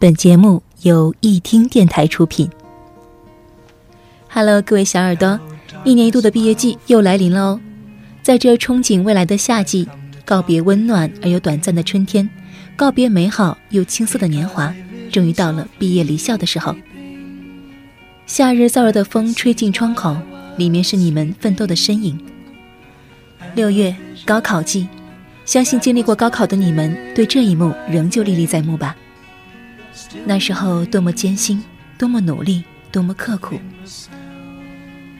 本节目由一听电台出品。Hello，各位小耳朵，一年一度的毕业季又来临了哦！在这憧憬未来的夏季，告别温暖而又短暂的春天，告别美好又青涩的年华，终于到了毕业离校的时候。夏日燥热的风吹进窗口，里面是你们奋斗的身影。六月高考季，相信经历过高考的你们，对这一幕仍旧历历在目吧。那时候多么艰辛，多么努力，多么刻苦，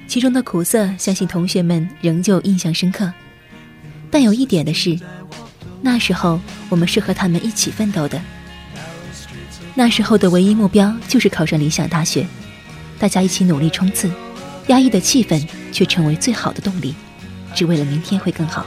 其中的苦涩，相信同学们仍旧印象深刻。但有一点的是，那时候我们是和他们一起奋斗的。那时候的唯一目标就是考上理想大学，大家一起努力冲刺，压抑的气氛却成为最好的动力，只为了明天会更好。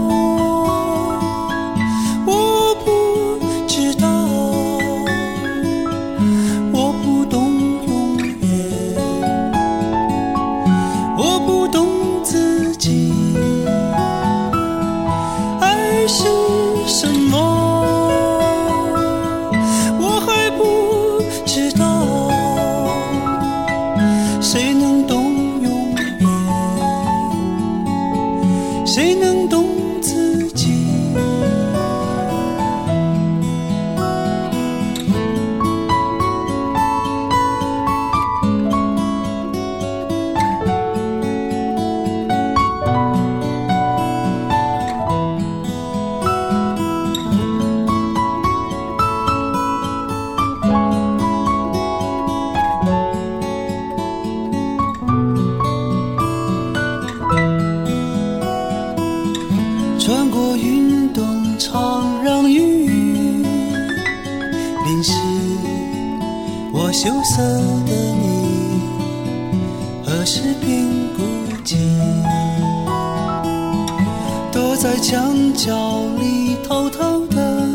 在墙角里偷偷的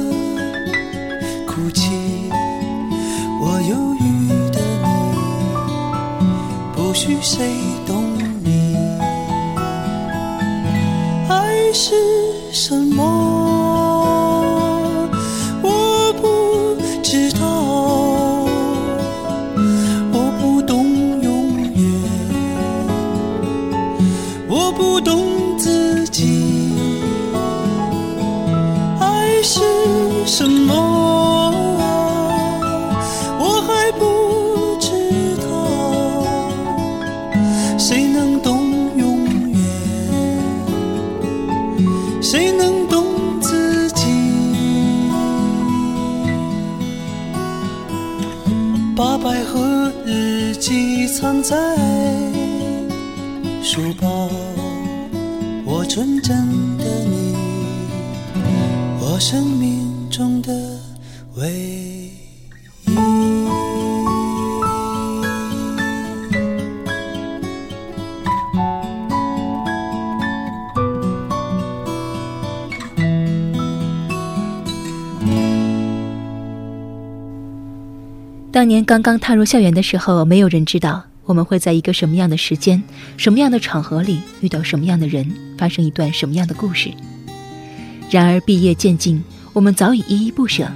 哭泣。我忧郁的你，不许谁懂你。爱是什么？藏在书包，我纯真的你，我生命中的唯一。当年刚刚踏入校园的时候，没有人知道。我们会在一个什么样的时间、什么样的场合里遇到什么样的人，发生一段什么样的故事？然而毕业渐近，我们早已依依不舍。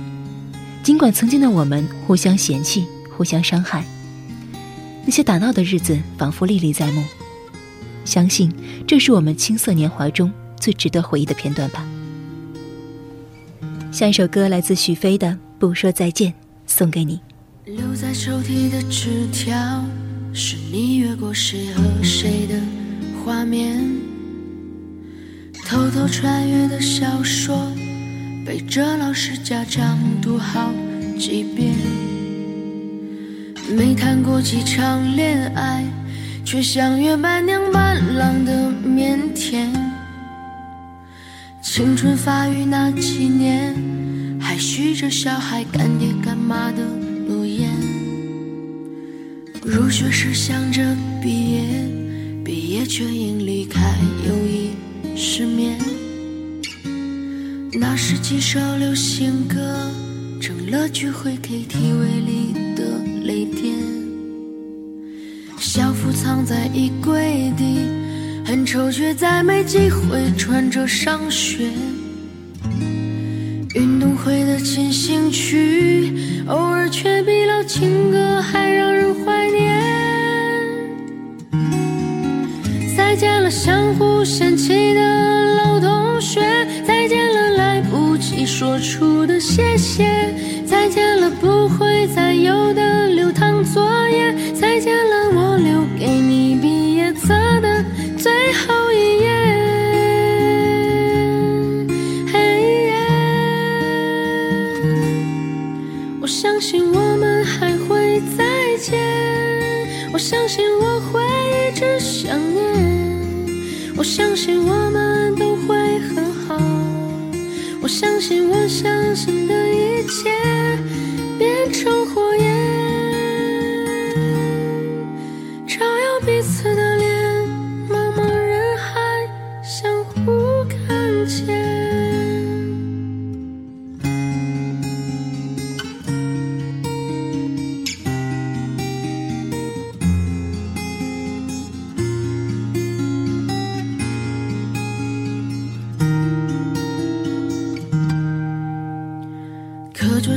尽管曾经的我们互相嫌弃、互相伤害，那些打闹的日子仿佛历历在目。相信这是我们青涩年华中最值得回忆的片段吧。下一首歌来自许飞的《不说再见》，送给你。留在抽屉的纸条，是你越过谁和谁的画面。偷偷穿越的小说，背着老师家长读好几遍。没谈过几场恋爱，却像约伴娘伴郎的腼腆。青春发育那几年，还许着小孩干爹干妈的。入学时想着毕业，毕业却因离开友谊失眠。那时几首流行歌，成了聚会 KTV 里的泪点。校服藏在衣柜底，很丑却再没机会穿着上学。运动会的进行曲，偶尔却比老情歌还让人怀嫌弃的老同学，再见了来不及说出的谢谢，再见了不会再有的流淌作业，再见了我留给你毕业册的最后一页。嘿耶！我相信我们还会再见，我相信我会一直想念，我相信我们都会很好，我相信我相信的一切变成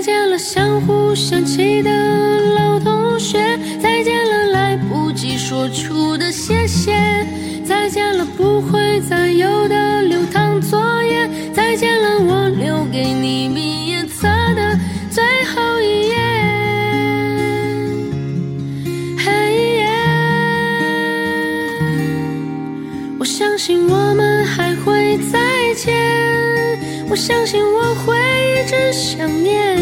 再见了相互嫌弃的老同学，再见了来不及说出的谢谢，再见了不会再有的流淌作业，再见了我留给你毕业册的最后一页。嘿耶我相信我们还会再见，我相信我会一直想念，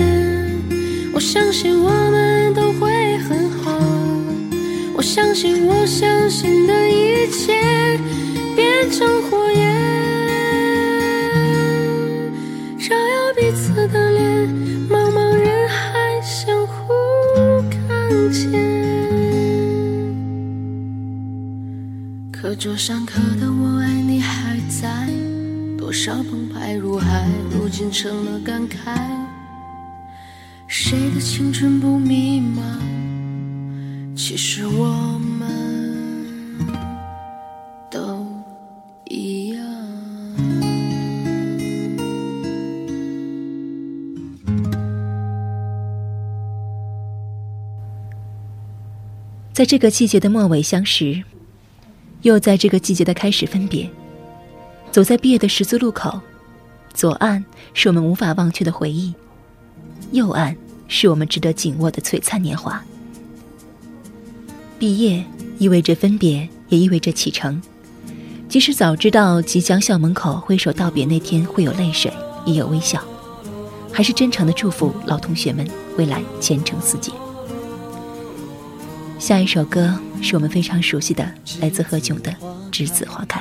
我相信我们都会很好，我相信我相信的一切变成火焰，照耀彼此的脸，茫茫人海相互看见。课桌上刻的“我爱你”还在，多少澎湃如海，如今成了感慨。谁的青春不迷茫？其实我们都一样。在这个季节的末尾相识，又在这个季节的开始分别。走在毕业的十字路口，左岸是我们无法忘却的回忆，右岸是我们值得紧握的璀璨年华。毕业意味着分别，也意味着启程。即使早知道即将校门口挥手道别那天会有泪水，也有微笑，还是真诚的祝福老同学们未来前程似锦。下一首歌是我们非常熟悉的，来自何炅的《栀子花开》。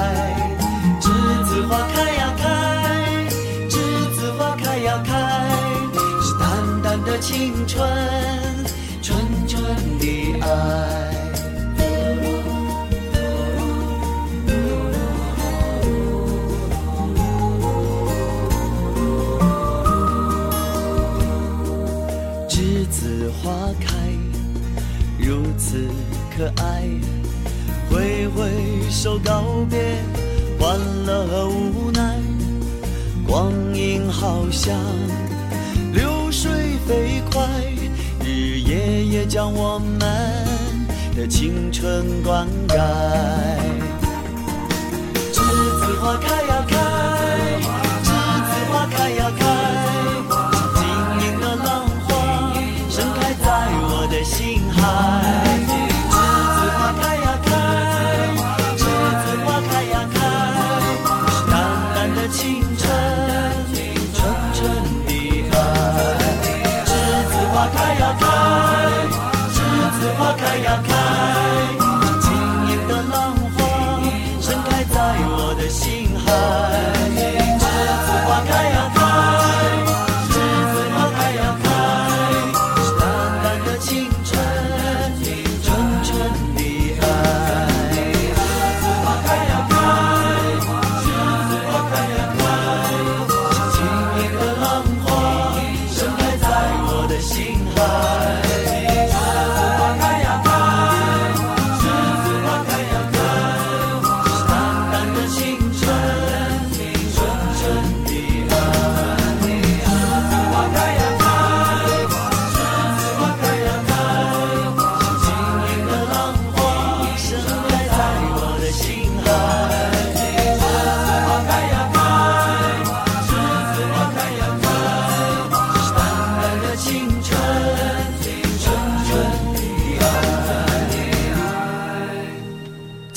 青春，纯纯的爱。栀子花开，如此可爱，挥挥手告别欢乐和无奈。光阴好像飞快，日日夜夜将我们的青春灌溉。栀子花开呀开，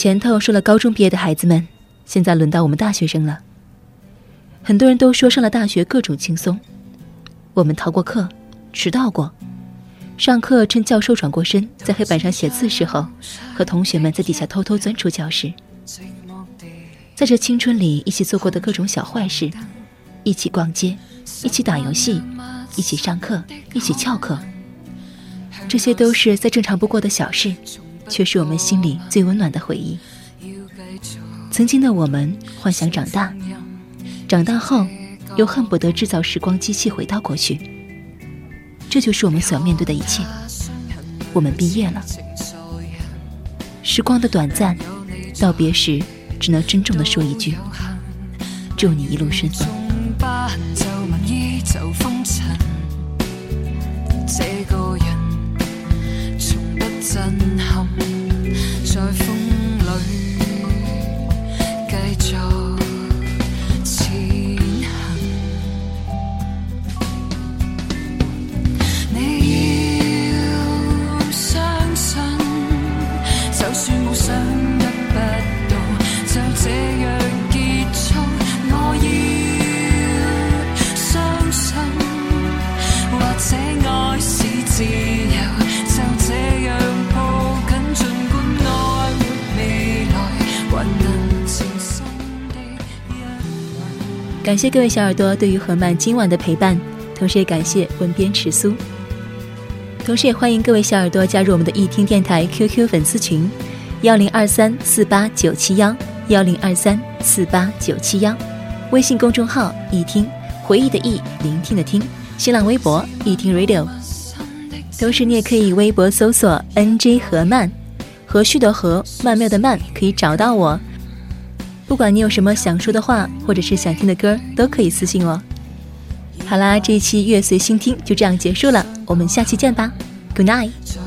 前头说了高中毕业的孩子们，现在轮到我们大学生了。很多人都说上了大学各种轻松，我们逃过课，迟到过，上课趁教授转过身在黑板上写字时候，和同学们在底下偷偷钻出教室。在这青春里一起做过的各种小坏事，一起逛街，一起打游戏，一起上课，一起翘课，这些都是再正常不过的小事。却是我们心里最温暖的回忆。曾经的我们幻想长大，长大后又恨不得制造时光机器回到过去。这就是我们所要面对的一切。我们毕业了，时光的短暂，道别时只能郑重的说一句：祝你一路顺风。感谢各位小耳朵对于何曼今晚的陪伴，同时也感谢文编迟苏，同时也欢迎各位小耳朵加入我们的易听电台 QQ 粉丝群，幺零二三四八九七幺幺零二三四八九七幺，微信公众号易听回忆的忆聆听的听，新浪微博易听 Radio。同时，你也可以微博搜索 “nj 何曼”，和煦的和，曼妙的曼，可以找到我。不管你有什么想说的话，或者是想听的歌，都可以私信我。好啦，这一期月随心听就这样结束了，我们下期见吧，Good night。